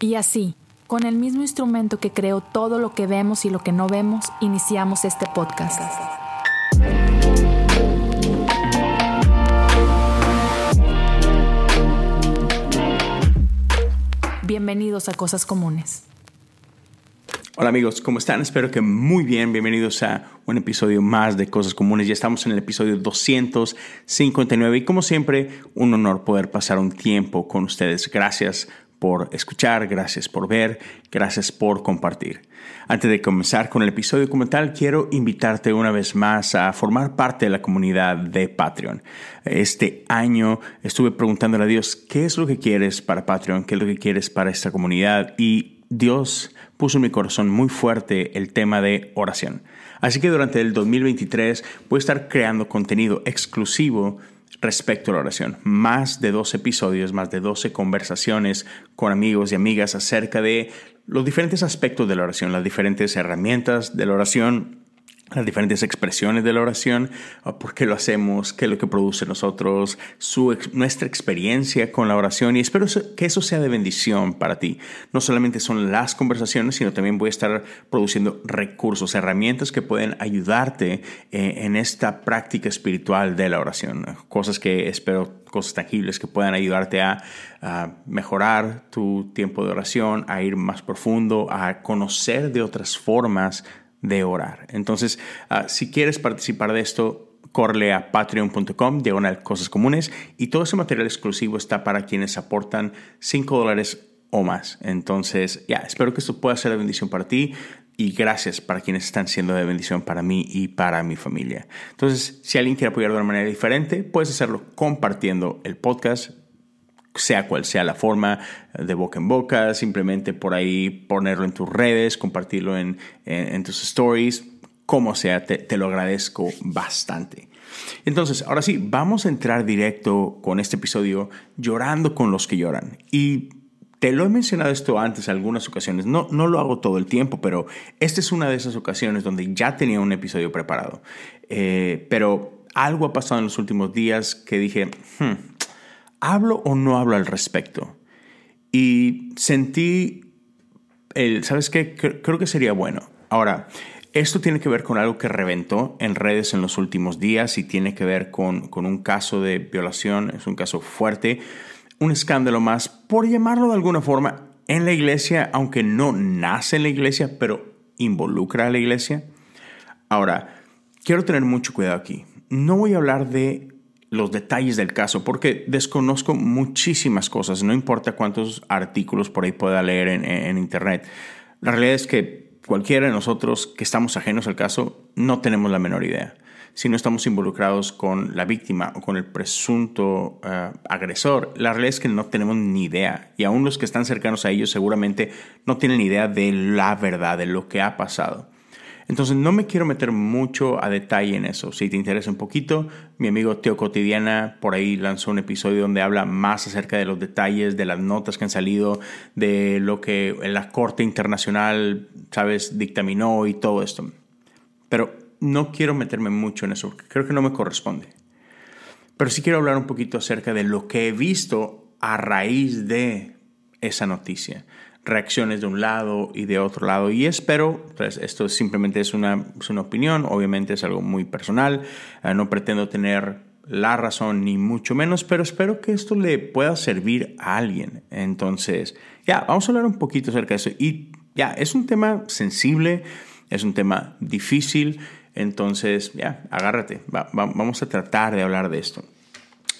Y así, con el mismo instrumento que creó todo lo que vemos y lo que no vemos, iniciamos este podcast. Bienvenidos a Cosas Comunes. Hola amigos, ¿cómo están? Espero que muy bien. Bienvenidos a un episodio más de Cosas Comunes. Ya estamos en el episodio 259 y como siempre, un honor poder pasar un tiempo con ustedes. Gracias por escuchar, gracias por ver, gracias por compartir. Antes de comenzar con el episodio como tal, quiero invitarte una vez más a formar parte de la comunidad de Patreon. Este año estuve preguntándole a Dios, ¿qué es lo que quieres para Patreon? ¿Qué es lo que quieres para esta comunidad? Y Dios puso en mi corazón muy fuerte el tema de oración. Así que durante el 2023 voy a estar creando contenido exclusivo respecto a la oración. Más de 12 episodios, más de 12 conversaciones con amigos y amigas acerca de los diferentes aspectos de la oración, las diferentes herramientas de la oración, las diferentes expresiones de la oración, ah, por qué lo hacemos, qué es lo que produce nosotros, nuestra experiencia con la oración y espero que eso sea de bendición para ti. No solamente son las conversaciones, sino también voy a estar produciendo recursos, herramientas que pueden ayudarte eh, en esta práctica espiritual de la oración, cosas que espero, cosas tangibles que puedan ayudarte a mejorar tu tiempo de oración, a ir más profundo, a conocer de otras formas de orar. Entonces, ah, si quieres participar de esto, corre a patreon.com, diagonal cosas comunes, y todo ese material exclusivo está para quienes aportan 5 dólares o más. Entonces, ya, espero que esto pueda ser de bendición para ti y gracias para quienes están siendo de bendición para mí y para mi familia. Entonces, si alguien quiere apoyar de una manera diferente, puedes hacerlo compartiendo el podcast sea cual sea la forma, de boca en boca, simplemente por ahí ponerlo en tus redes, compartirlo en, tus stories, como sea, te, te, lo agradezco bastante. Entonces, ahora sí, vamos a entrar directo con este episodio llorando con los que lloran. Y te lo he mencionado esto antes en algunas ocasiones, no, no lo hago todo el tiempo, pero esta es una de esas ocasiones donde ya tenía un episodio preparado. Eh, pero algo ha pasado en los últimos días que dije, hmm, ¿hablo o no hablo al respecto? Y sentí el, ¿sabes qué? Creo que sería bueno. Ahora, esto tiene que ver con algo que reventó en redes en los últimos días y tiene que ver con, con un caso de violación, es un caso fuerte, un escándalo más, por llamarlo de alguna forma, en la iglesia, aunque no nace en la iglesia, pero involucra a la iglesia. Ahora, quiero tener mucho cuidado aquí. No voy a hablar de los detalles del caso porque desconozco muchísimas cosas, no importa cuántos artículos por ahí pueda leer en, Internet. La realidad es que cualquiera de nosotros que estamos ajenos al caso no tenemos la menor idea. Si no estamos involucrados con la víctima o con el presunto eh, agresor, la realidad es que no tenemos ni idea. Y aún los que están cercanos a ellos seguramente no tienen idea de la verdad, de lo que ha pasado. Entonces no me quiero meter mucho a detalle en eso. Si te interesa un poquito, mi amigo Teo Cotidiana por ahí lanzó un episodio donde habla más acerca de los detalles, de las notas que han salido, de lo que la Corte Internacional, sabes, dictaminó y todo esto. Pero no quiero meterme mucho en eso, creo que no me corresponde. Pero sí quiero hablar un poquito acerca de lo que he visto a raíz de esa noticia reacciones de un lado y de otro lado. Y espero, pues esto simplemente es una, una opinión, obviamente es algo muy personal, eh, no pretendo tener la razón ni mucho menos, pero espero que esto le pueda servir a alguien. Entonces, ya, vamos a hablar un poquito acerca de eso. Y ya, es un tema sensible, es un tema difícil, entonces, ya, agárrate, vamos a tratar de hablar de esto.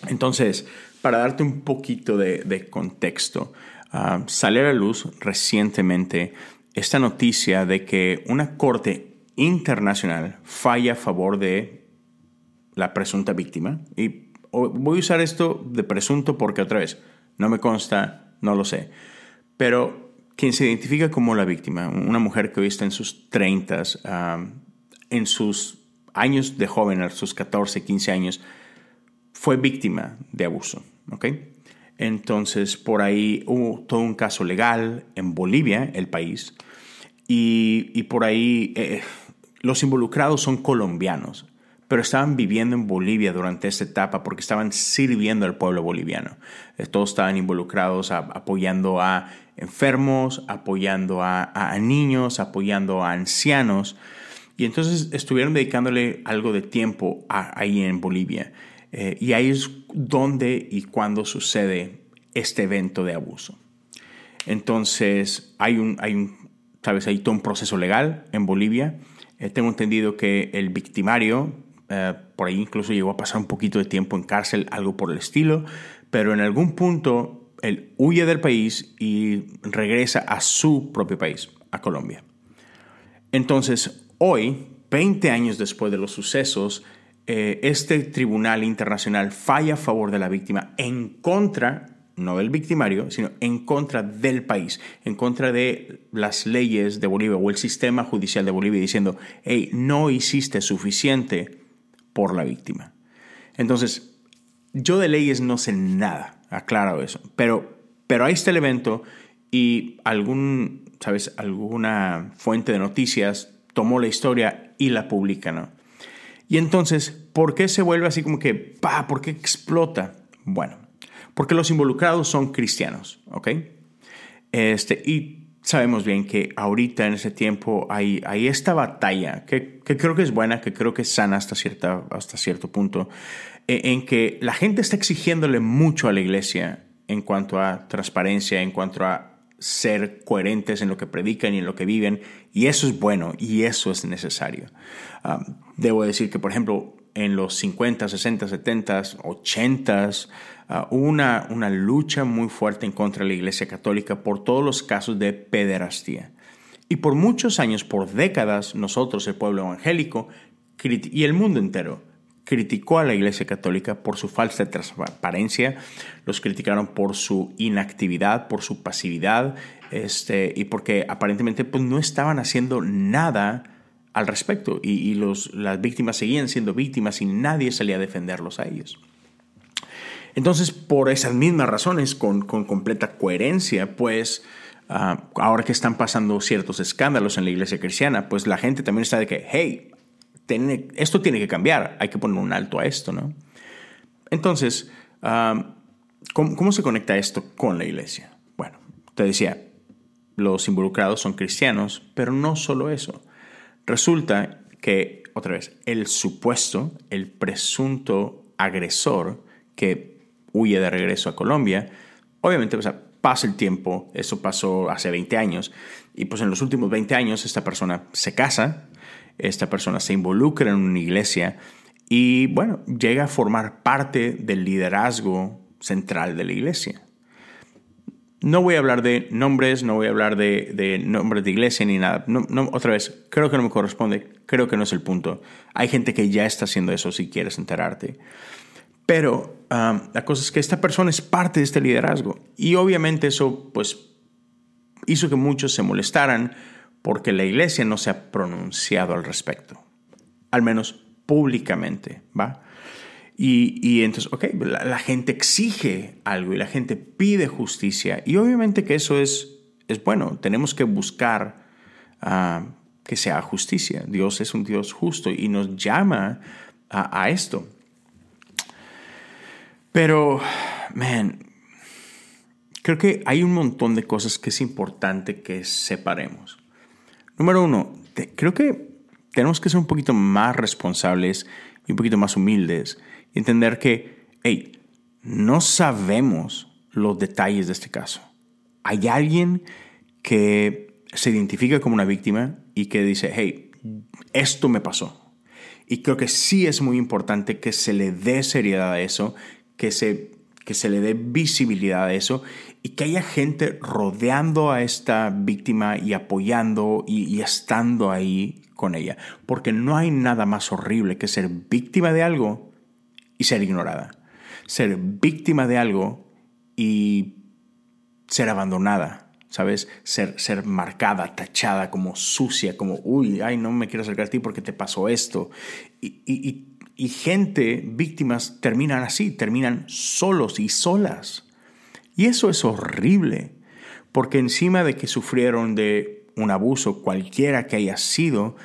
Entonces, para darte un poquito de contexto, uh, sale a la luz recientemente esta noticia de que una corte internacional falla a favor de la presunta víctima. Y voy a usar esto de presunto porque otra vez, no me consta, no lo sé. Pero quien se identifica como la víctima, una mujer que hoy está en sus 30, en sus años de joven, a sus 14, 15 años, fue víctima de abuso. ¿okay? Entonces, por ahí hubo todo un caso legal en Bolivia, el país, y, por ahí eh, los involucrados son colombianos, pero estaban viviendo en Bolivia durante esta etapa porque estaban sirviendo al pueblo boliviano. Eh, todos estaban involucrados apoyando a enfermos, apoyando a, niños, apoyando a ancianos. Y entonces estuvieron dedicándole algo de tiempo ahí en Bolivia. Eh, y ahí es donde y cuando sucede este evento de abuso. Entonces hay un, hay un, hay todo un proceso legal en Bolivia. Eh, tengo entendido que el victimario, eh, por ahí incluso llegó a pasar un poquito de tiempo en cárcel, algo por el estilo, pero en algún punto él huye del país y regresa a su propio país, a Colombia. Entonces, hoy, 20 años después de los sucesos, eh, este tribunal internacional falla a favor de la víctima en contra, no del victimario, sino en contra del país, en contra de las leyes de Bolivia o el sistema judicial de Bolivia, diciendo, hey, no hiciste suficiente por la víctima. Entonces, yo de leyes no sé nada, aclaro eso, pero, pero ahí está el evento y algún, ¿sabes? Alguna fuente de noticias tomó la historia y la publica, ¿no? Y entonces, ¿por qué se vuelve así como que, pa, por qué explota? Bueno, porque los involucrados son cristianos, ¿ok? Este, y sabemos bien que ahorita en ese tiempo hay, hay esta batalla que, que, creo que es buena, que creo que es sana hasta, cierta, hasta cierto punto, e, en que la gente está exigiéndole mucho a la iglesia en cuanto a transparencia, en cuanto a ser coherentes en lo que predican y en lo que viven, y eso es bueno y eso es necesario. Debo decir que, por ejemplo, en los 50, 60, 70, 80 hubo una, una lucha muy fuerte en contra de la Iglesia Católica por todos los casos de pederastía. Y por muchos años, por décadas, nosotros, el pueblo evangélico y el mundo entero, criticó a la Iglesia Católica por su falsa transparencia, los criticaron por su inactividad, por su pasividad, este, y porque aparentemente pues, no estaban haciendo nada al respecto y, los, las víctimas seguían siendo víctimas y nadie salía a defenderlos a ellos. Entonces, por esas mismas razones, con, completa coherencia, pues ah, ahora que están pasando ciertos escándalos en la iglesia cristiana, pues la gente también está de que, hey, esto tiene que cambiar, hay que poner un alto a esto, ¿no? Entonces, ¿cómo, se conecta esto con la iglesia? Bueno, te decía, los involucrados son cristianos, pero no solo eso. Resulta que, otra vez, el supuesto, el presunto agresor que huye de regreso a Colombia, obviamente pasa el tiempo, eso pasó hace 20 años, y pues en los últimos 20 años esta persona se casa, esta persona se involucra en una iglesia y bueno, llega a formar parte del liderazgo central de la iglesia. No voy a hablar de nombres, no voy a hablar de, nombres de iglesia ni nada. No, otra vez, creo que no me corresponde, creo que no es el punto. Hay gente que ya está haciendo eso si quieres enterarte. Pero um, la cosa es que esta persona es parte de este liderazgo y obviamente eso pues hizo que muchos se molestaran porque la iglesia no se ha pronunciado al respecto, al menos públicamente, ¿va? Y, entonces, ok, la, gente exige algo y la gente pide justicia y obviamente que eso es, es bueno, tenemos que buscar ah, que sea justicia. Dios es un Dios justo y nos llama a, a esto. Pero, man, creo que hay un montón de cosas que es importante que separemos. Número uno, creo que tenemos que ser un poquito más responsables y un poquito más humildes y entender que, hey, no sabemos los detalles de este caso. Hay alguien que se identifica como una víctima y que dice, hey, esto me pasó. Y creo que sí es muy importante que se le dé seriedad a eso, que se, que se le dé visibilidad a eso y que haya gente rodeando a esta víctima y apoyando y, estando ahí con ella. Porque no hay nada más horrible que ser víctima de algo y ser ignorada. Ser víctima de algo y ser abandonada, ¿sabes? Ser, ser marcada, tachada como sucia, como, uy, ay, no me quiero acercar a ti porque te pasó esto. Y, y, y gente, víctimas, terminan así, terminan solos y solas. Y eso es horrible, porque encima de que sufrieron de un abuso, cualquiera que haya sido,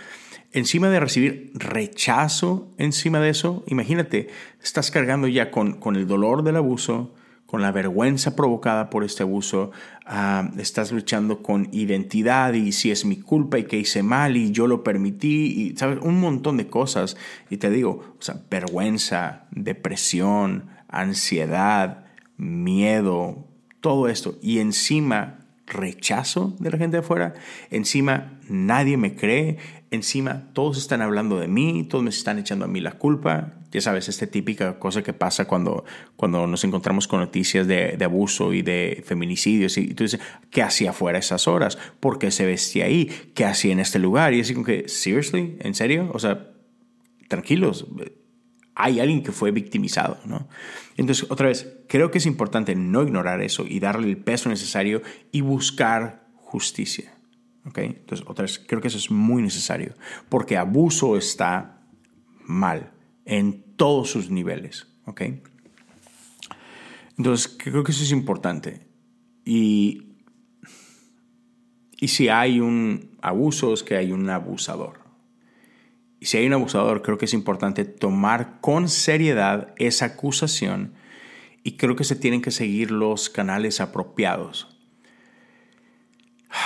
encima de recibir rechazo encima de eso, imagínate, estás cargando ya con, con el dolor del abuso, con la vergüenza provocada por este abuso, ah, estás luchando con identidad y si es mi culpa y que hice mal y yo lo permití, y sabes, un montón de cosas. Y te digo, vergüenza, depresión, ansiedad, miedo, todo esto. Y encima rechazo de la gente de afuera, encima nadie me cree, encima todos están hablando de mí, todos me están echando a mí la culpa. Ya sabes, esta típica cosa que pasa cuando, cuando nos encontramos con noticias de, abuso y de feminicidios. Y tú dices, ¿qué hacía afuera esas horas? ¿Por qué se vestía ahí? ¿Qué hacía en este lugar? Y así como que, ¿seriously? ¿En serio? O sea, tranquilos, hay alguien que fue victimizado, ¿no? Entonces, otra vez, creo que es importante no ignorar eso y darle el peso necesario y buscar justicia. ¿Ok? Entonces, otra vez, creo que eso es muy necesario, porque abuso está mal en todos sus niveles. ¿Ok? Entonces, creo que eso es importante. Y, y si hay un abuso, es que hay un abusador. Si hay un abusador, creo que es importante tomar con seriedad esa acusación y creo que se tienen que seguir los canales apropiados.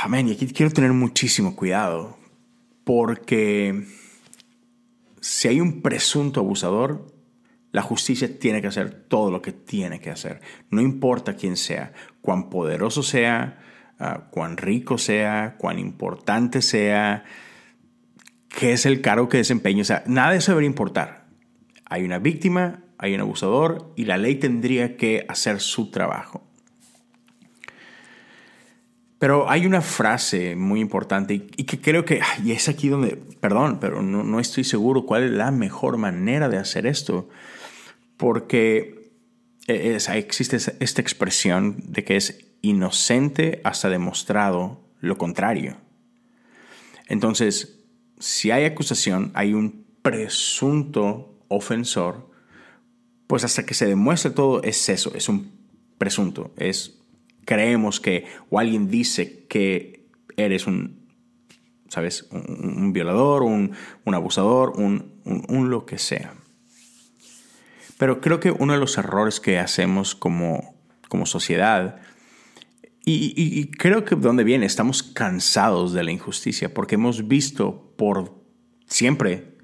Amén, y aquí quiero tener muchísimo cuidado porque si hay un presunto abusador, la justicia tiene que hacer todo lo que tiene que hacer. No importa quién sea, cuán poderoso sea, ah, cuán rico sea, cuán importante sea, qué es el cargo que desempeña. O sea, nada de eso debería importar. Hay una víctima, hay un abusador y la ley tendría que hacer su trabajo. Pero hay una frase muy importante y que creo que, y es aquí donde, perdón, pero no, estoy seguro cuál es la mejor manera de hacer esto, porque e, existe esta expresión de que es inocente hasta demostrado lo contrario. Entonces, si hay acusación, hay un presunto ofensor, pues hasta que se demuestre todo es eso, es un presunto, es creemos que o alguien dice que eres un, ¿sabes? Un, violador, un, abusador, un, lo que sea. Pero creo que uno de los errores que hacemos como, como sociedad y, creo que de dónde viene, estamos cansados de la injusticia porque hemos visto por siempre,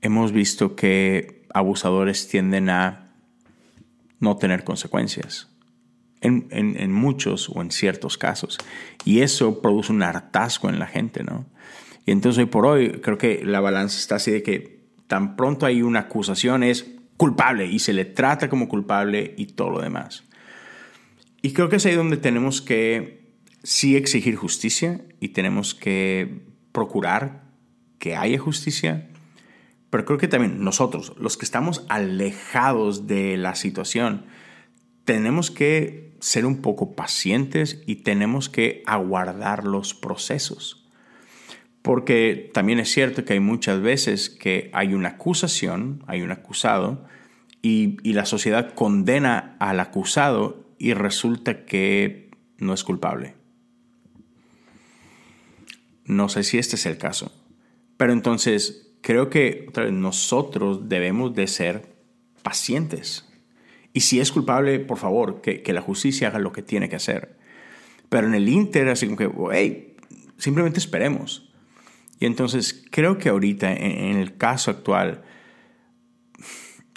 hemos visto que abusadores tienden a no tener consecuencias. En, en, muchos o en ciertos casos. Y eso produce un hartazgo en la gente, ¿no? Y entonces hoy por hoy creo que la balanza está así de que tan pronto hay una acusación es culpable y se le trata como culpable y todo lo demás. Y creo que es ahí donde tenemos que sí exigir justicia y tenemos que procurar que haya justicia, pero creo que también nosotros, los que estamos alejados de la situación, tenemos que ser un poco pacientes y tenemos que aguardar los procesos. Porque también es cierto que hay muchas veces que hay una acusación, hay un acusado, y, y la sociedad condena al acusado y resulta que no es culpable. No sé si este es el caso. Pero entonces creo que nosotros debemos de ser pacientes. Y si es culpable, por favor, que, la justicia haga lo que tiene que hacer. Pero en el Inter, así como que, hey, simplemente esperemos. Y entonces creo que ahorita, en, el caso actual,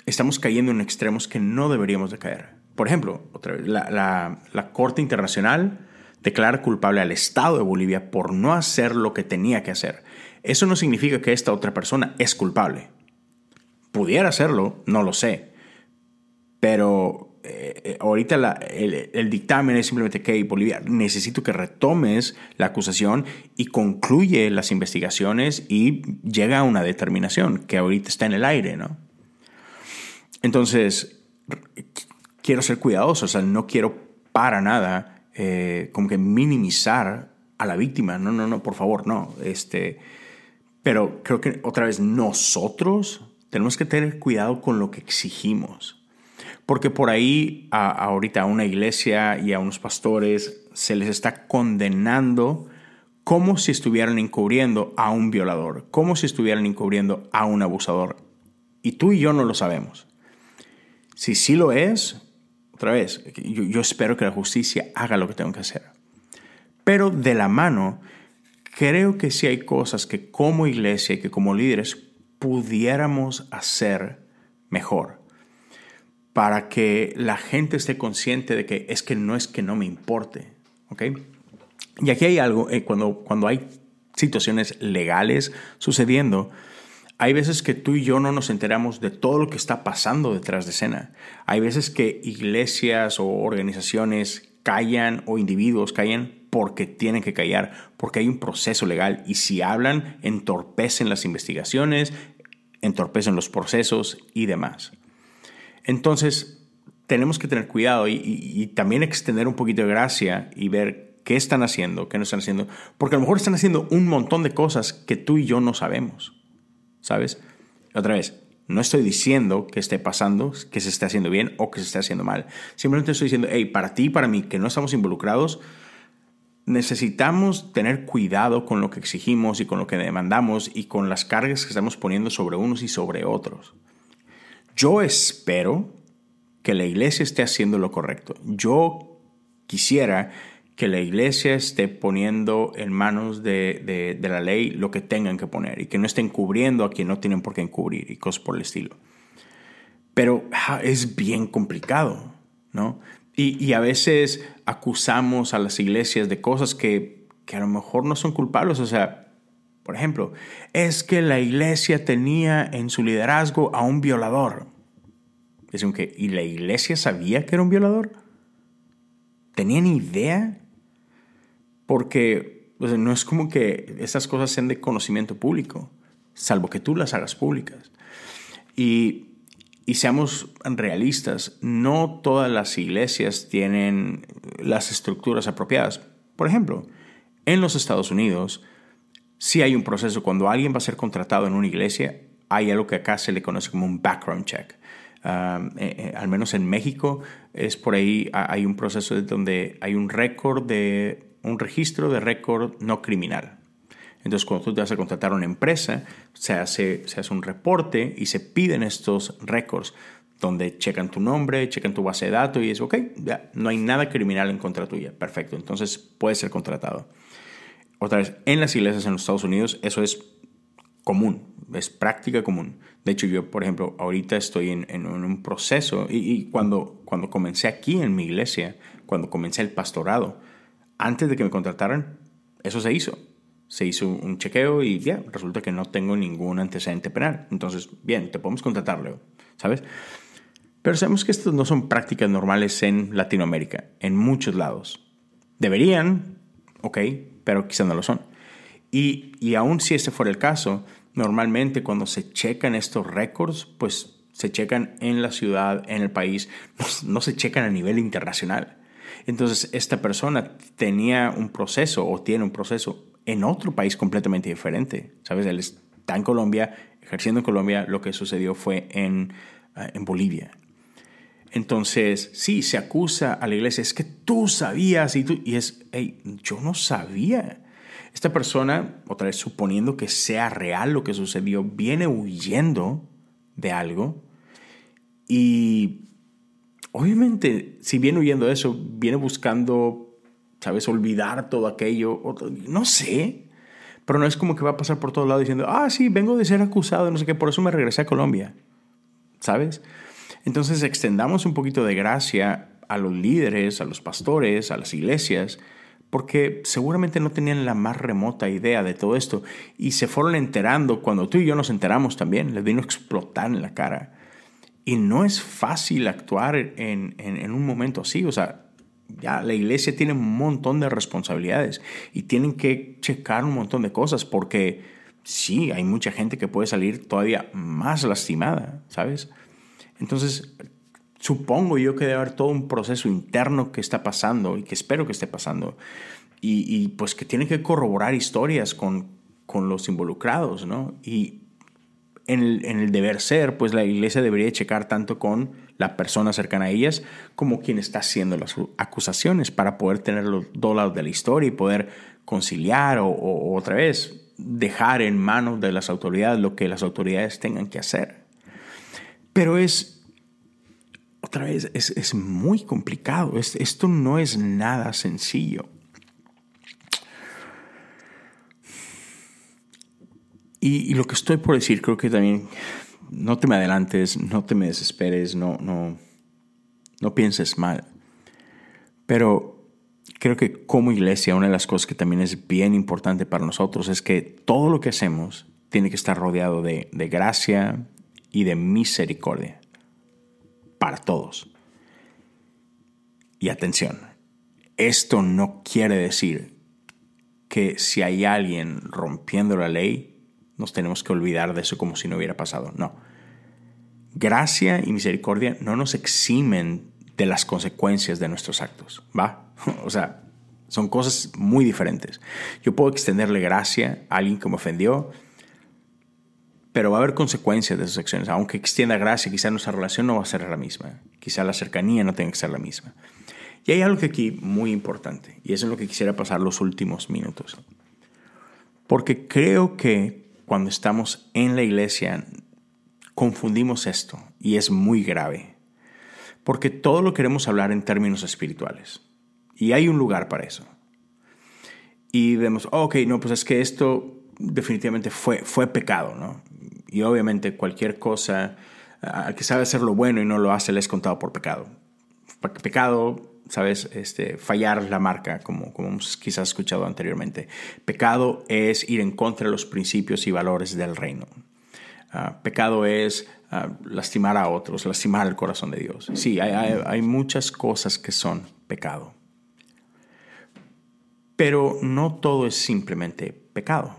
estamos cayendo en extremos que no deberíamos de caer. Por ejemplo, otra vez, la, Corte Internacional declara culpable al Estado de Bolivia por no hacer lo que tenía que hacer. Eso no significa que esta otra persona es culpable. Pudiera hacerlo, no lo sé. Pero eh, eh, ahorita el, dictamen es simplemente que Bolivia necesito que retomes la acusación y concluye las investigaciones y llega a una determinación que ahorita está en el aire, ¿no? Entonces, quiero ser cuidadoso, o sea, no quiero para nada eh, como que minimizar a la víctima. No, no, no, por favor, no. Este, pero creo que otra vez nosotros tenemos que tener cuidado con lo que exigimos. Porque por ahí ahorita a una iglesia y a unos pastores se les está condenando como si estuvieran encubriendo a un violador, como si estuvieran encubriendo a un abusador. Y tú y yo no lo sabemos. Si sí lo es, otra vez, yo, yo espero que la justicia haga lo que tengo que hacer. Pero de la mano, creo que sí hay cosas que como iglesia y que como líderes pudiéramos hacer mejor para que la gente esté consciente de que es que no es que no me importe, ¿ok? Y aquí hay algo, eh, cuando, cuando hay situaciones legales sucediendo, hay veces que tú y yo no nos enteramos de todo lo que está pasando detrás de escena. Hay veces que iglesias o organizaciones callan o individuos callan porque tienen que callar, porque hay un proceso legal y si hablan entorpecen las investigaciones, entorpecen los procesos y demás. Entonces, tenemos que tener cuidado y, y también extender un poquito de gracia y ver qué están haciendo, qué no están haciendo, porque a lo mejor están haciendo un montón de cosas que tú y yo no sabemos, ¿sabes? Otra vez, no estoy diciendo que esté pasando, que se esté haciendo bien o que se esté haciendo mal. Simplemente estoy diciendo, hey, para ti para mí, que no estamos involucrados, necesitamos tener cuidado con lo que exigimos y con lo que demandamos y con las cargas que estamos poniendo sobre unos y sobre otros. Yo espero que la iglesia esté haciendo lo correcto. Yo quisiera que la iglesia esté poniendo en manos de, la ley lo que tengan que poner y que no estén cubriendo a quien no tienen por qué encubrir y cosas por el estilo. Pero es bien complicado, ¿no? Y, a veces acusamos a las iglesias de cosas que, que a lo mejor no son culpables. O sea, por ejemplo, es que la iglesia tenía en su liderazgo a un violador. Es que, ¿y la iglesia sabía que era un violador? ¿Tenían idea porque no es como que esas cosas sean de conocimiento público, salvo que tú las hagas públicas. Y, seamos realistas, no todas las iglesias tienen las estructuras apropiadas. Por ejemplo, en los Estados Unidos, si hay un proceso, cuando alguien va a ser contratado en una iglesia, hay algo que acá se le conoce como un background check. Eh, eh, al menos en México, es por ahí, hay un proceso donde hay un récord de un registro de récord no criminal. Entonces, cuando tú te vas a contratar a una empresa, se hace, se hace un reporte y se piden estos récords donde checan tu nombre, checan tu base de datos y es, ok, ya, no hay nada criminal en contra tuya. Perfecto, entonces puedes ser contratado. Otra vez, en las iglesias en los Estados Unidos eso es común, es práctica común. De hecho, yo, por ejemplo, ahorita estoy en, un proceso y, y, cuando, cuando comencé aquí en mi iglesia, cuando comencé el pastorado, antes de que me contrataran, eso se hizo. Se hizo un chequeo y ya, resulta que no tengo ningún antecedente penal. Entonces, bien, te podemos contratar, Leo, ¿sabes? Pero sabemos que estas no son prácticas normales en Latinoamérica, en muchos lados. Deberían, ok, pero quizás no lo son. Y, y aun si este fuera el caso, normalmente cuando se checan estos récords, pues se checan en la ciudad, en el país, no se checan a nivel internacional. Entonces, esta persona tenía un proceso o tiene un proceso en otro país completamente diferente. ¿Sabes? Él está en Colombia, ejerciendo en Colombia, lo que sucedió fue en, eh, en Bolivia. Entonces, sí, se acusa a la iglesia, es que tú sabías y tú, y es, hey, yo no sabía. Esta persona, otra vez suponiendo que sea real lo que sucedió, viene huyendo de algo y obviamente, si viene huyendo de eso, viene buscando, ¿sabes?, olvidar todo aquello. No sé. Pero no es como que va a pasar por todos lados diciendo, ah, sí, vengo de ser acusado, no sé qué, por eso me regresé a Colombia. ¿Sabes? Entonces extendamos un poquito de gracia a los líderes, a los pastores, a las iglesias, porque seguramente no tenían la más remota idea de todo esto y se fueron enterando cuando tú y yo nos enteramos también, les vino a explotar en la cara. Y no es fácil actuar en, en, un momento así. O sea, ya la iglesia tiene un montón de responsabilidades y tienen que checar un montón de cosas porque sí, hay mucha gente que puede salir todavía más lastimada, ¿sabes? Entonces, supongo yo que debe haber todo un proceso interno que está pasando y que espero que esté pasando y, y pues que tienen que corroborar historias con, con los involucrados, ¿no? Y en el, deber ser, pues la iglesia debería checar tanto con la persona cercana a ellas como quien está haciendo las acusaciones para poder tener los dos lados de la historia y poder conciliar o, o otra vez dejar en manos de las autoridades lo que las autoridades tengan que hacer. Pero es, otra vez, es, muy complicado. esto no es nada sencillo. Y, lo que estoy por decir, creo que también no te me adelantes, no te me desesperes, no, no, no pienses mal. Pero creo que como iglesia, una de las cosas que también es bien importante para nosotros es que todo lo que hacemos tiene que estar rodeado de, de gracia y de misericordia para todos. Y atención, esto no quiere decir que si hay alguien rompiendo la ley, nos tenemos que olvidar de eso como si no hubiera pasado. No. Gracia y misericordia no nos eximen de las consecuencias de nuestros actos, ¿va? O sea, son cosas muy diferentes. Yo puedo extenderle gracia a alguien que me ofendió, pero va a haber consecuencias de esas acciones. Aunque extienda gracia, quizá nuestra relación no va a ser la misma. Quizá la cercanía no tenga que ser la misma. Y hay algo aquí muy importante, y eso es lo que quisiera pasar los últimos minutos. Porque creo que cuando estamos en la iglesia confundimos esto y es muy grave. Porque todo lo queremos hablar en términos espirituales. Y hay un lugar para eso. Y vemos, ok, no, pues es que esto definitivamente fue, fue pecado, ¿no? Y obviamente cualquier cosa, que sabe hacer lo bueno y no lo hace, le es contado por pecado. Pecado ¿sabes? Este, fallar la marca, como, como quizás escuchado anteriormente. Pecado es ir en contra de los principios y valores del reino. Ah, pecado es ah, lastimar a otros, lastimar el corazón de Dios. Sí, hay, hay muchas cosas que son pecado. Pero no todo es simplemente pecado.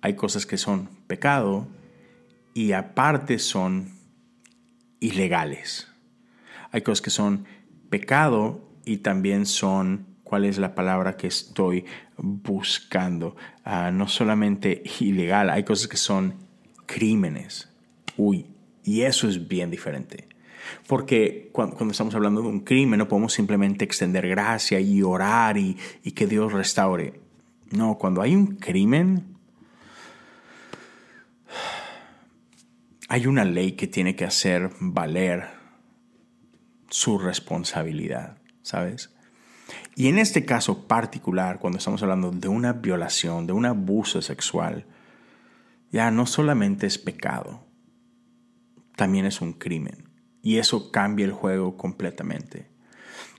Hay cosas que son pecado y aparte son ilegales. Hay cosas que son pecado y también son, ¿cuál es la palabra que estoy buscando? Ah, no solamente ilegal, hay cosas que son crímenes. Uy, y eso es bien diferente. Porque cuando, estamos hablando de un crimen no podemos simplemente extender gracia y orar y, y que Dios restaure. No, cuando hay un crimen, hay una ley que tiene que hacer valer su responsabilidad, ¿sabes? Y en este caso particular, cuando estamos hablando de una violación, de un abuso sexual, ya no solamente es pecado, también es un crimen. Y eso cambia el juego completamente.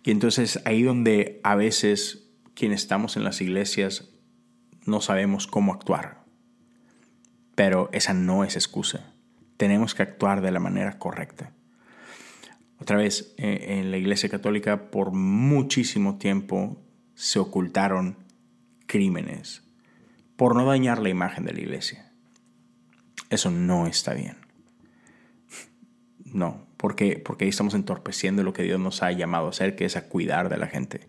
Y entonces ahí donde a veces quienes estamos en las iglesias no sabemos cómo actuar. Pero esa no es excusa. Tenemos que actuar de la manera correcta. Otra vez, eh, en la Iglesia Católica por muchísimo tiempo se ocultaron crímenes por no dañar la imagen de la Iglesia. Eso no está bien. No, porque, porque ahí estamos entorpeciendo lo que Dios nos ha llamado a hacer, que es a cuidar de la gente.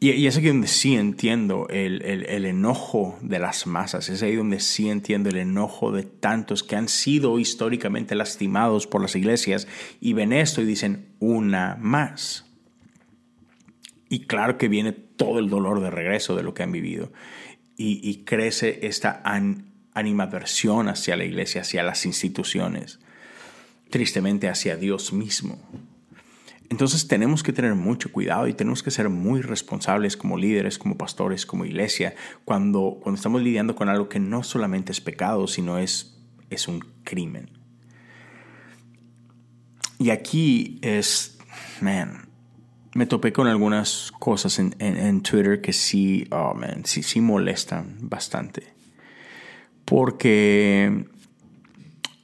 Y, es aquí donde sí entiendo el, enojo de las masas, es ahí donde sí entiendo el enojo de tantos que han sido históricamente lastimados por las iglesias y ven esto y dicen una más. Y claro que viene todo el dolor de regreso de lo que han vivido y, crece esta animadversión hacia la iglesia, hacia las instituciones, tristemente hacia Dios mismo. Entonces tenemos que tener mucho cuidado y tenemos que ser muy responsables como líderes, como pastores, como iglesia, cuando, cuando estamos lidiando con algo que no solamente es pecado, sino es, es un crimen. Y aquí es, man, me topé con algunas cosas en, en, Twitter que sí, oh man, sí, sí molestan bastante. Porque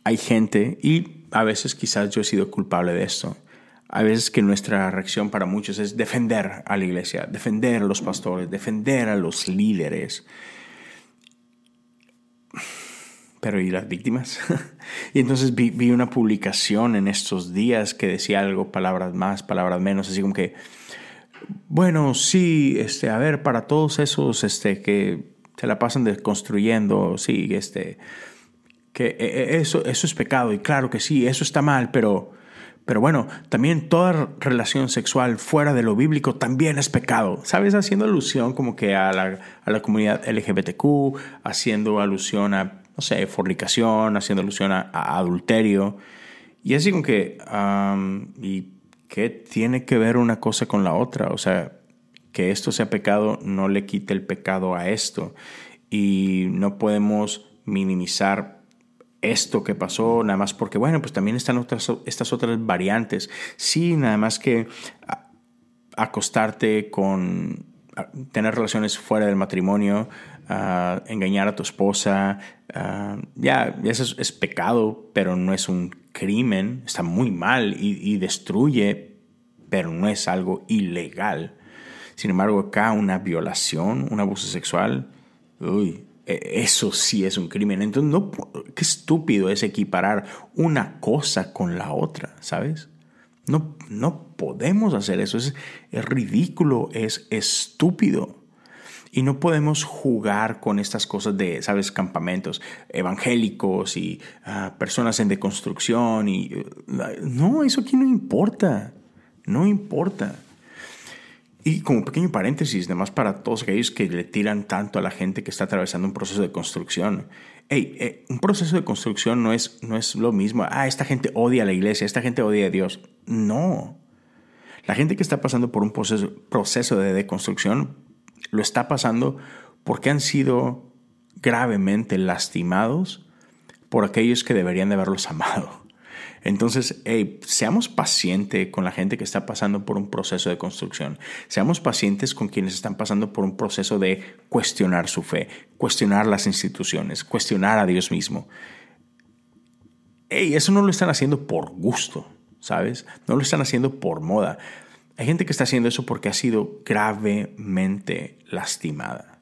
hay gente, y a veces quizás yo he sido culpable de esto, a veces que nuestra reacción para muchos es defender a la iglesia, defender a los pastores, defender a los líderes. Pero ¿y las víctimas? y entonces vi, una publicación en estos días que decía algo, palabras más, palabras menos, así como que, bueno, sí, este, a ver, para todos esos este, que se la pasan construyendo, sí, este, que eh, eh, eso, eso es pecado y claro que sí, eso está mal, pero, pero bueno, también toda relación sexual fuera de lo bíblico también es pecado. ¿Sabes? Haciendo alusión como que a la, a la comunidad LGBTQ, haciendo alusión a, no sé, fornicación, haciendo alusión a, adulterio. Y así como que, ¿y qué tiene que ver una cosa con la otra? O sea, que esto sea pecado no le quite el pecado a esto. Y no podemos minimizar esto que pasó, nada más porque, bueno, pues también están otras, estas otras variantes. Sí, nada más que acostarte con, tener relaciones fuera del matrimonio, engañar a tu esposa, ya, eso es, pecado, pero no es un crimen, está muy mal y, y destruye, pero no es algo ilegal. Sin embargo, acá una violación, un abuso sexual, uy, eso sí es un crimen. Entonces, no, qué estúpido es equiparar una cosa con la otra, ¿sabes? No, no podemos hacer eso. Es, es ridículo, es estúpido. Y no podemos jugar con estas cosas de, ¿sabes?, campamentos evangélicos y ah, personas en deconstrucción. Y, no, eso aquí no importa. No importa. Y como pequeño paréntesis, además para todos aquellos que le tiran tanto a la gente que está atravesando un proceso de construcción. Hey, eh, un proceso de construcción no es, no es lo mismo. Ah, esta gente odia a la iglesia, esta gente odia a Dios. No. La gente que está pasando por un proceso, proceso de deconstrucción lo está pasando porque han sido gravemente lastimados por aquellos que deberían de haberlos amado. Entonces, seamos pacientes con la gente que está pasando por un proceso de construcción. Seamos pacientes con quienes están pasando por un proceso de cuestionar su fe, cuestionar las instituciones, cuestionar a Dios mismo. Hey, eso no lo están haciendo por gusto, ¿sabes? No lo están haciendo por moda. Hay gente que está haciendo eso porque ha sido gravemente lastimada.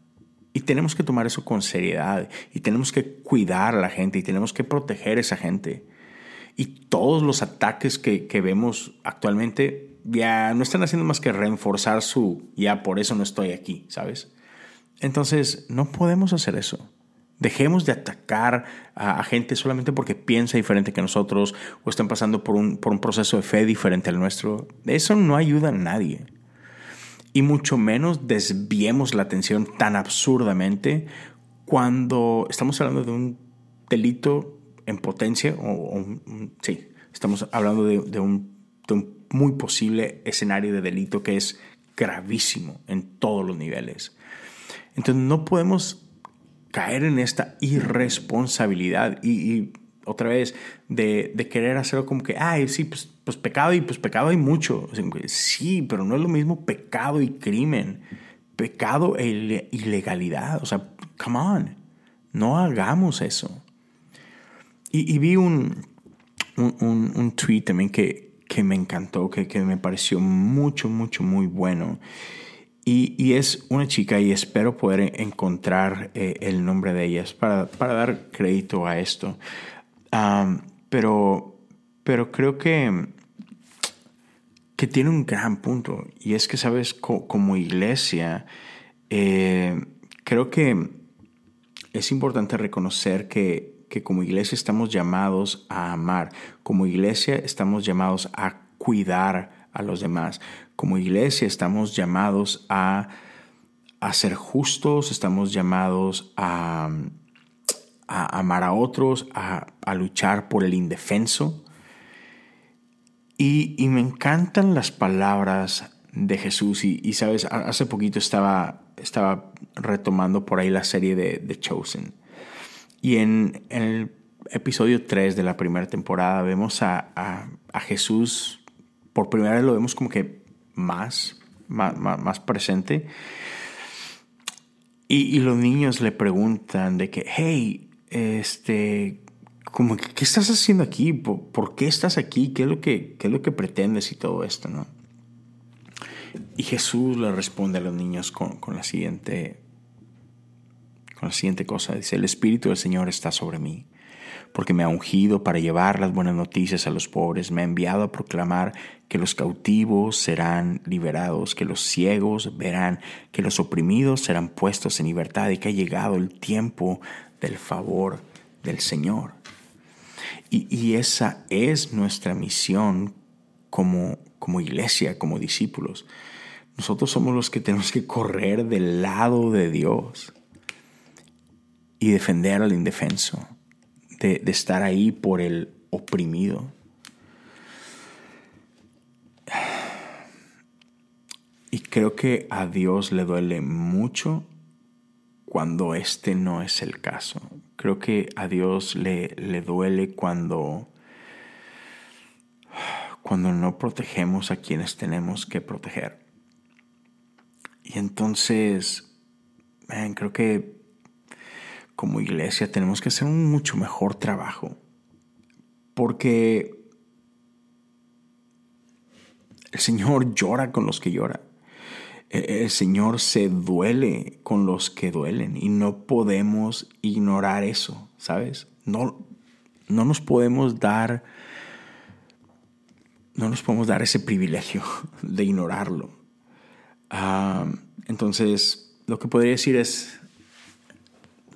Y tenemos que tomar eso con seriedad y tenemos que cuidar a la gente y tenemos que proteger a esa gente. Y todos los ataques que, vemos actualmente ya no están haciendo más que reforzar su ya por eso no estoy aquí, ¿sabes? Entonces, no podemos hacer eso. Dejemos de atacar a, gente solamente porque piensa diferente que nosotros o están pasando por un, por un proceso de fe diferente al nuestro. Eso no ayuda a nadie. Y mucho menos desviemos la atención tan absurdamente cuando estamos hablando de un delito en potencia, o, sí, estamos hablando de, un, muy posible escenario de delito que es gravísimo en todos los niveles. Entonces no podemos caer en esta irresponsabilidad y, otra vez de, querer hacerlo como que, ay, sí, pues, pues, pecado y pues pecado hay mucho. Sí, pero no es lo mismo pecado y crimen. Pecado e ilegalidad. O sea, come on, no hagamos eso. Y, vi un, un, un, tweet también que, que me encantó, que, que, me pareció mucho, mucho, muy bueno. Y, y, es una chica y espero poder encontrar eh, el nombre de ella para, para dar crédito a esto. pero, pero creo que, que tiene un gran punto y es que, sabes, como iglesia, eh, creo que es importante reconocer que que como iglesia estamos llamados a amar, como iglesia estamos llamados a cuidar a los demás, como iglesia estamos llamados a, ser justos, estamos llamados a, amar a otros, a, luchar por el indefenso. Y, me encantan las palabras de Jesús. Y, sabes, hace poquito estaba, estaba retomando por ahí la serie de, de Chosen. Y en, el episodio 3 de la primera temporada vemos a, Jesús, por primera vez lo vemos como que más, más, presente. Y, los niños le preguntan de que, hey, este, como, ¿qué estás haciendo aquí? ¿Por, qué estás aquí? ¿Qué es, lo que, ¿Qué es lo que pretendes y todo esto? ¿no? Y Jesús le responde a los niños con, con la siguiente la siguiente cosa. Dice, el Espíritu del Señor está sobre mí, porque me ha ungido para llevar las buenas noticias a los pobres, me ha enviado a proclamar que los cautivos serán liberados, que los ciegos verán, que los oprimidos serán puestos en libertad y que ha llegado el tiempo del favor del Señor. Y, esa es nuestra misión como, como iglesia, como discípulos. Nosotros somos los que tenemos que correr del lado de Dios y defender al indefenso, de, estar ahí por el oprimido. Y creo que a Dios le duele mucho cuando este no es el caso. Creo que a Dios le, le duele cuando, cuando no protegemos a quienes tenemos que proteger. Y entonces, creo que como iglesia tenemos que hacer un mucho mejor trabajo. Porque el Señor llora con los que lloran. El Señor se duele con los que duelen y no podemos ignorar eso, ¿sabes? No, no nos podemos dar no nos podemos dar ese privilegio de ignorarlo. Ah, entonces, lo que podría decir es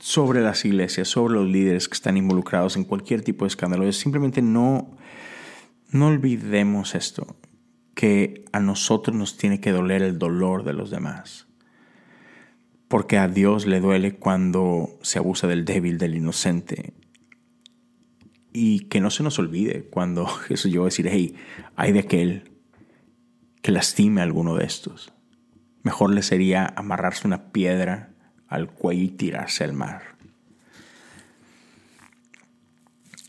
sobre las iglesias, sobre los líderes que están involucrados en cualquier tipo de escándalo, es simplemente no, no olvidemos esto que a nosotros nos tiene que doler el dolor de los demás. Porque a Dios le duele cuando se abusa del débil, del inocente. Y que no se nos olvide cuando Jesús llegó a decir, hey, hay de aquel que lastime a alguno de estos. Mejor le sería amarrarse una piedra al cuello y tirarse al mar.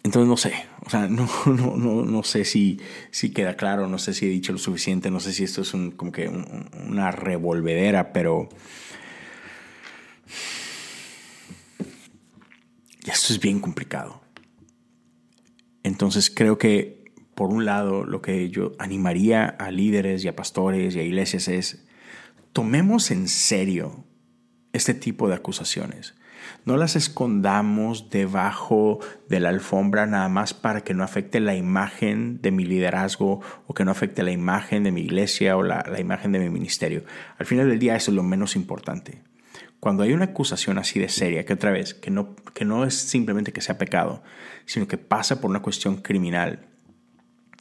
Entonces no sé, o sea, no, no, no, no sé si, si, queda claro, no sé si he dicho lo suficiente, no sé si esto es un, como que una revolvedera, pero esto es bien complicado. Entonces creo que, por un lado, lo que yo animaría a líderes y a pastores y a iglesias es, tomemos en serio este tipo de acusaciones. No las escondamos debajo de la alfombra nada más para que no afecte la imagen de mi liderazgo o que no afecte la imagen de mi iglesia o la, imagen de mi ministerio. Al final del día eso es lo menos importante. Cuando hay una acusación así de seria, que otra vez, que no, que no es simplemente que sea pecado, sino que pasa por una cuestión criminal,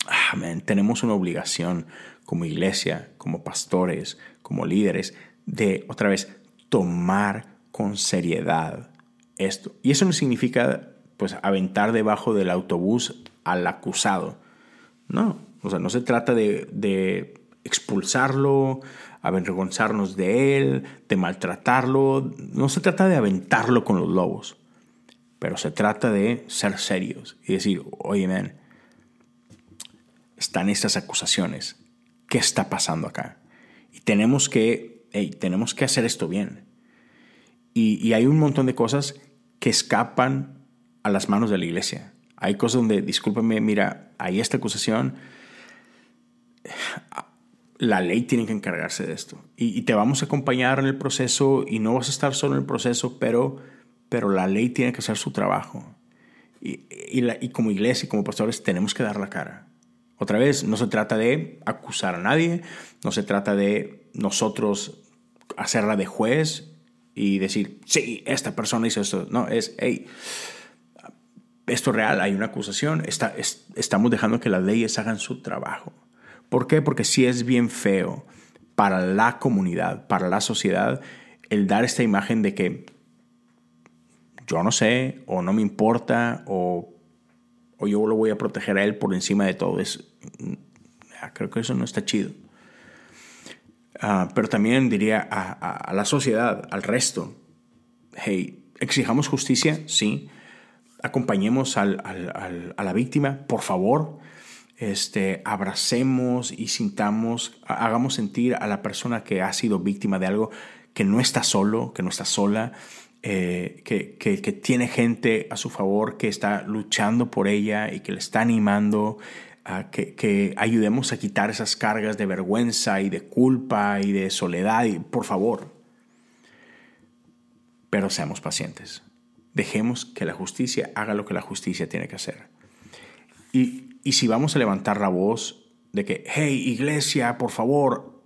ah, tenemos una obligación como iglesia, como pastores, como líderes, de otra vez tomar con seriedad esto. Y eso no significa pues aventar debajo del autobús al acusado. No, o sea, no se trata de, de expulsarlo, avergonzarnos de él, de maltratarlo. No se trata de aventarlo con los lobos, pero se trata de ser serios y decir, oye, man, están estas acusaciones. ¿Qué está pasando acá? Y tenemos que, tenemos que hacer esto bien. Y, hay un montón de cosas que escapan a las manos de la iglesia. Hay cosas donde, discúlpame, mira, hay esta acusación, la ley tiene que encargarse de esto. Y, te vamos a acompañar en el proceso y no vas a estar solo en el proceso, pero, pero la ley tiene que hacer su trabajo. Y, y, como iglesia y como pastores tenemos que dar la cara. Otra vez, no se trata de acusar a nadie, no se trata de nosotros hacerla de juez, y decir, sí, esta persona hizo esto. No, es, hey, esto es real, hay una acusación, está, estamos dejando que las leyes hagan su trabajo. ¿Por qué? Porque si es bien feo para la comunidad, para la sociedad, el dar esta imagen de que yo no sé, o no me importa, o, o yo lo voy a proteger a él por encima de todo. Es, creo que eso no está chido. Ah, pero también diría a, la sociedad, al resto, hey, exijamos justicia, sí, acompañemos a la víctima, por favor, este, abracemos y sintamos, hagamos sentir a la persona que ha sido víctima de algo que no está solo, que no está sola, eh, que, tiene gente a su favor que está luchando por ella y que le está animando que, ayudemos a quitar esas cargas de vergüenza y de culpa y de soledad, y, por favor. Pero seamos pacientes. Dejemos que la justicia haga lo que la justicia tiene que hacer. Y, y si vamos a levantar la voz de que, hey, iglesia, por favor,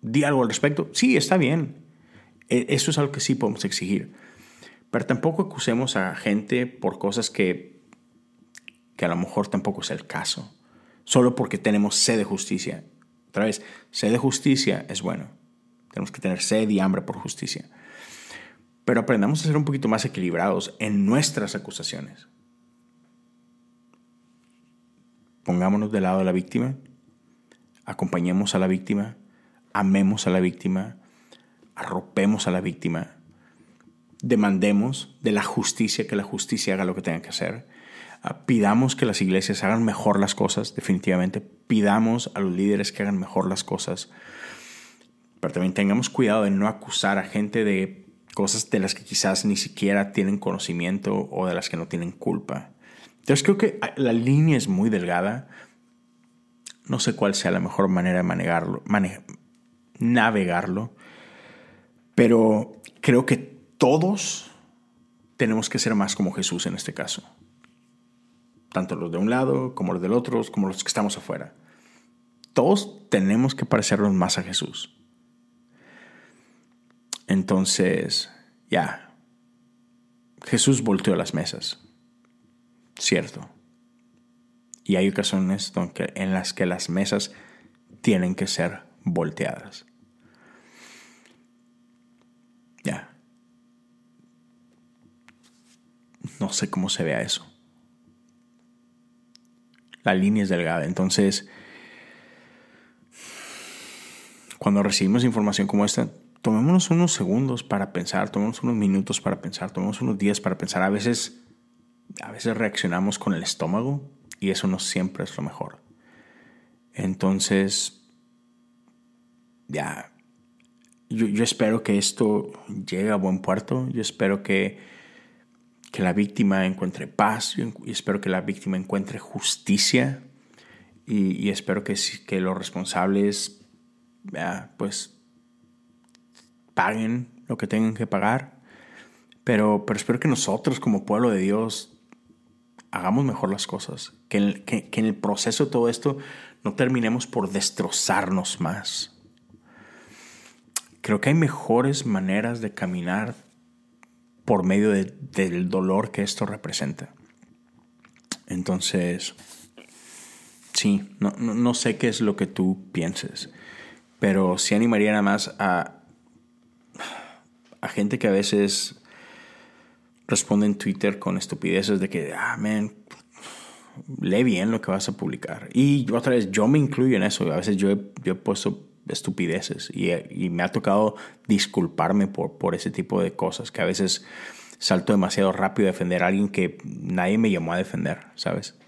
di algo al respecto, sí, está bien. E, eso es algo que sí podemos exigir. Pero tampoco acusemos a gente por cosas que que a lo mejor tampoco es el caso, solo porque tenemos sed de justicia. Otra vez, sed de justicia es bueno. Tenemos que tener sed y hambre por justicia. Pero aprendamos a ser un poquito más equilibrados en nuestras acusaciones. Pongámonos del lado de la víctima, acompañemos a la víctima, amemos a la víctima, arropemos a la víctima, demandemos de la justicia que la justicia haga lo que tenga que hacer, pidamos que las iglesias hagan mejor las cosas, definitivamente, pidamos a los líderes que hagan mejor las cosas, pero también tengamos cuidado de no acusar a gente de cosas de las que quizás ni siquiera tienen conocimiento o de las que no tienen culpa. Entonces creo que la línea es muy delgada. No sé cuál sea la mejor manera de manejarlo, navegarlo, pero creo que todos tenemos que ser más como Jesús en este caso. Tanto los de un lado como los del otro, como los que estamos afuera. Todos tenemos que parecernos más a Jesús. Entonces, ya, Jesús volteó las mesas. Cierto. Y hay ocasiones en las que las mesas tienen que ser volteadas. Ya. No sé cómo se vea eso. La línea es delgada. Entonces, cuando recibimos información como esta, tomémonos unos segundos para pensar, tomémonos unos minutos para pensar, tomémonos unos días para pensar. A veces a veces reaccionamos con el estómago y eso no siempre es lo mejor. Entonces, ya, yo, espero que esto llegue a buen puerto, yo espero que, que la víctima encuentre paz, y espero que la víctima encuentre justicia y, espero que, que los responsables, pues, paguen lo que tengan que pagar. Pero, pero espero que nosotros como pueblo de Dios hagamos mejor las cosas, que en, el proceso de todo esto no terminemos por destrozarnos más. Creo que hay mejores maneras de caminar por medio del dolor que esto representa. Entonces, sí, no, no, sé qué es lo que tú pienses, pero sí animaría nada más a, a gente que a veces responde en Twitter con estupideces de que, ah, man, lee bien lo que vas a publicar. Y otra vez, yo me incluyo en eso. A veces yo he, puesto estupideces y, y, me ha tocado disculparme por, ese tipo de cosas, que a veces salto demasiado rápido a defender a alguien que nadie me llamó a defender, ¿sabes?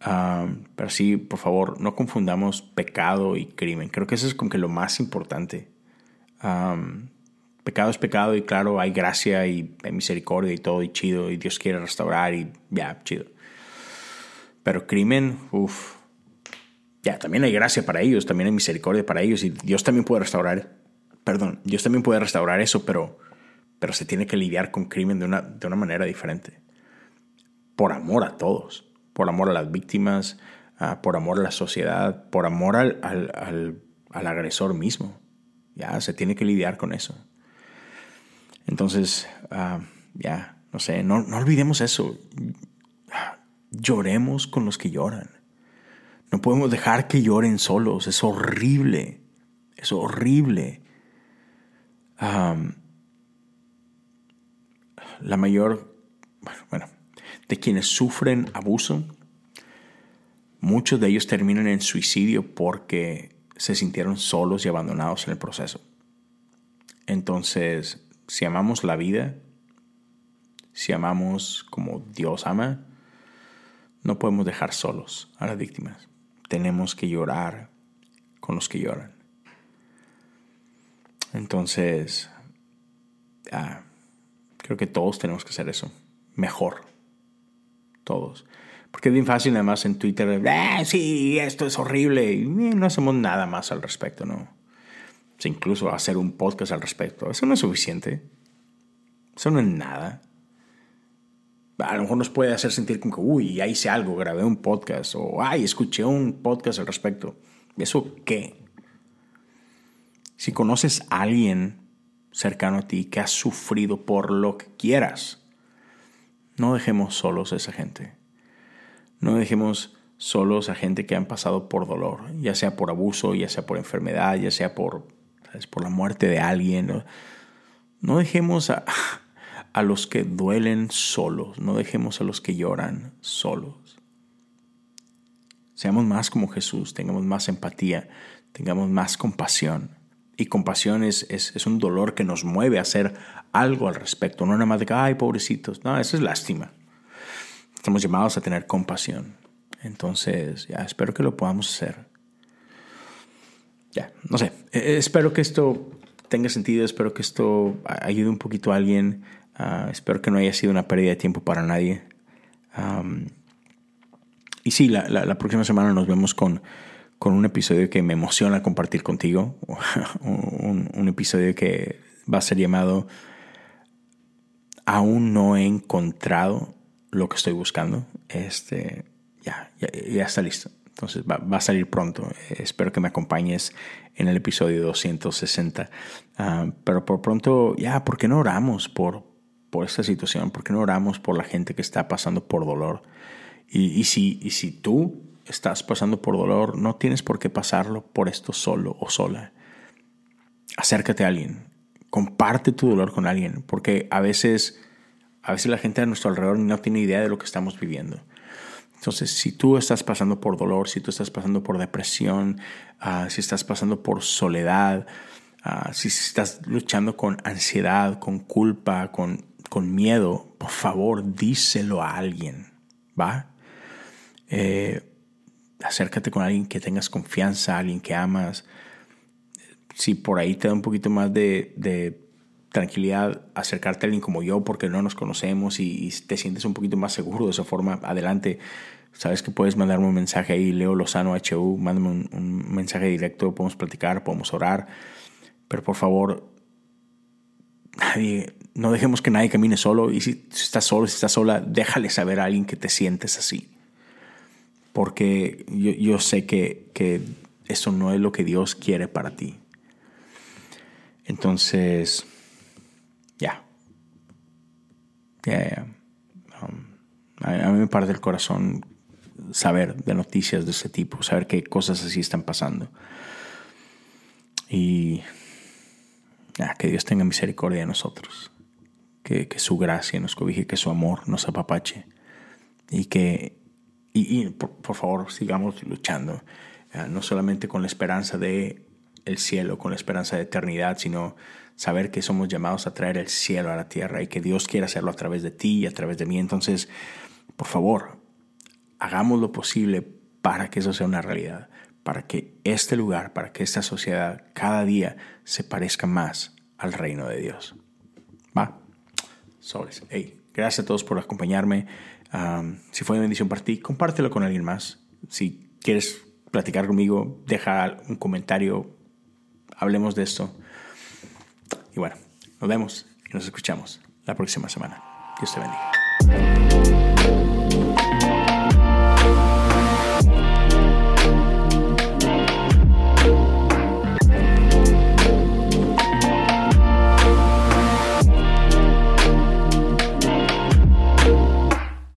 Pero sí, por favor, no confundamos pecado y crimen. Creo que eso es como que lo más importante. Pecado es pecado y claro, hay gracia y hay misericordia y todo y chido y Dios quiere restaurar y ya, chido. Pero crimen, uff, ya, también hay gracia para ellos, también hay misericordia para ellos y Dios también puede restaurar, perdón, Dios también puede restaurar eso, pero, pero se tiene que lidiar con crimen de una, de una manera diferente. Por amor a todos, por amor a las víctimas, ah, por amor a la sociedad, por amor al, al, al agresor mismo. Ya, se tiene que lidiar con eso. Entonces, ah, ya, no sé, no, no olvidemos eso. Lloremos con los que lloran. No podemos dejar que lloren solos. Es horrible. Es horrible. la mayor, bueno, de quienes sufren abuso, muchos de ellos terminan en suicidio porque se sintieron solos y abandonados en el proceso. Entonces, si amamos la vida, si amamos como Dios ama, no podemos dejar solos a las víctimas. Tenemos que llorar con los que lloran. Entonces, ah, creo que todos tenemos que hacer eso. Mejor. Todos. Porque es bien fácil además en Twitter, ah, sí, esto es horrible. Y no hacemos nada más al respecto, ¿no? incluso hacer un podcast al respecto. Eso no es suficiente. Eso no es nada. A lo mejor nos puede hacer sentir como que, uy, ya hice algo, grabé un podcast, o ay, escuché un podcast al respecto. ¿Eso qué? Si conoces a alguien cercano a ti que ha sufrido por lo que quieras, no dejemos solos a esa gente. No dejemos solos a gente que han pasado por dolor, ya sea por abuso, ya sea por enfermedad, ya sea por, por la muerte de alguien. No dejemos a, a los que duelen solos, no dejemos a los que lloran solos. Seamos más como Jesús, tengamos más empatía, tengamos más compasión. Y compasión es, es, un dolor que nos mueve a hacer algo al respecto, no nada más de que, ay, pobrecitos. No, eso es lástima. Estamos llamados a tener compasión. Entonces, ya, espero que lo podamos hacer. Ya, no sé, e, espero que esto tenga sentido, espero que esto ayude un poquito a alguien Ah, espero que no haya sido una pérdida de tiempo para nadie. y sí, la, próxima semana nos vemos con, con, un episodio que me emociona compartir contigo. un, episodio que va a ser llamado Aún no he encontrado lo que estoy buscando. Este, ya, ya, está listo. Entonces va, a salir pronto. espero que me acompañes en el episodio 260. Ah, pero por pronto, ya, ¿por qué no oramos por, por esta situación? ¿Por qué no oramos por la gente que está pasando por dolor? Y, si, y si tú estás pasando por dolor, no tienes por qué pasarlo por esto solo o sola. Acércate a alguien, comparte tu dolor con alguien, porque a veces, a veces la gente a nuestro alrededor no tiene idea de lo que estamos viviendo. Entonces, si tú estás pasando por dolor, si tú estás pasando por depresión, ah, si estás pasando por soledad, ah, si estás luchando con ansiedad, con culpa, con con miedo, por favor, díselo a alguien, ¿va? Eh, acércate con alguien que tengas confianza, alguien que amas. Si por ahí te da un poquito más de, tranquilidad acercarte a alguien como yo porque no nos conocemos y, te sientes un poquito más seguro de esa forma, adelante. Sabes que puedes mandarme un mensaje ahí, Leo Lozano HU, mándame un, un mensaje directo, podemos platicar, podemos orar. Pero por favor, nadie, no dejemos que nadie camine solo y si estás solo, si estás sola, déjale saber a alguien que te sientes así. Porque yo, sé que, eso no es lo que Dios quiere para ti. Entonces, ya. Ya, um, a, mí me parte el corazón saber de noticias de ese tipo, saber qué cosas así están pasando. Y que Dios tenga misericordia de nosotros que, su gracia nos cobije, que su amor nos apapache y que, y, por, favor, sigamos luchando, eh, no solamente con la esperanza de el cielo, con la esperanza de eternidad, sino saber que somos llamados a traer el cielo a la tierra y que Dios quiere hacerlo a través de ti y a través de mí. Entonces, por favor, hagamos lo posible para que eso sea una realidad, para que este lugar, para que esta sociedad cada día se parezca más al reino de Dios. Sobres. Hey, gracias a todos por acompañarme. si fue una bendición para ti, compártelo con alguien más. Si quieres platicar conmigo, deja un comentario. Hablemos de esto. Y bueno, nos vemos y nos escuchamos la próxima semana. Dios te bendiga.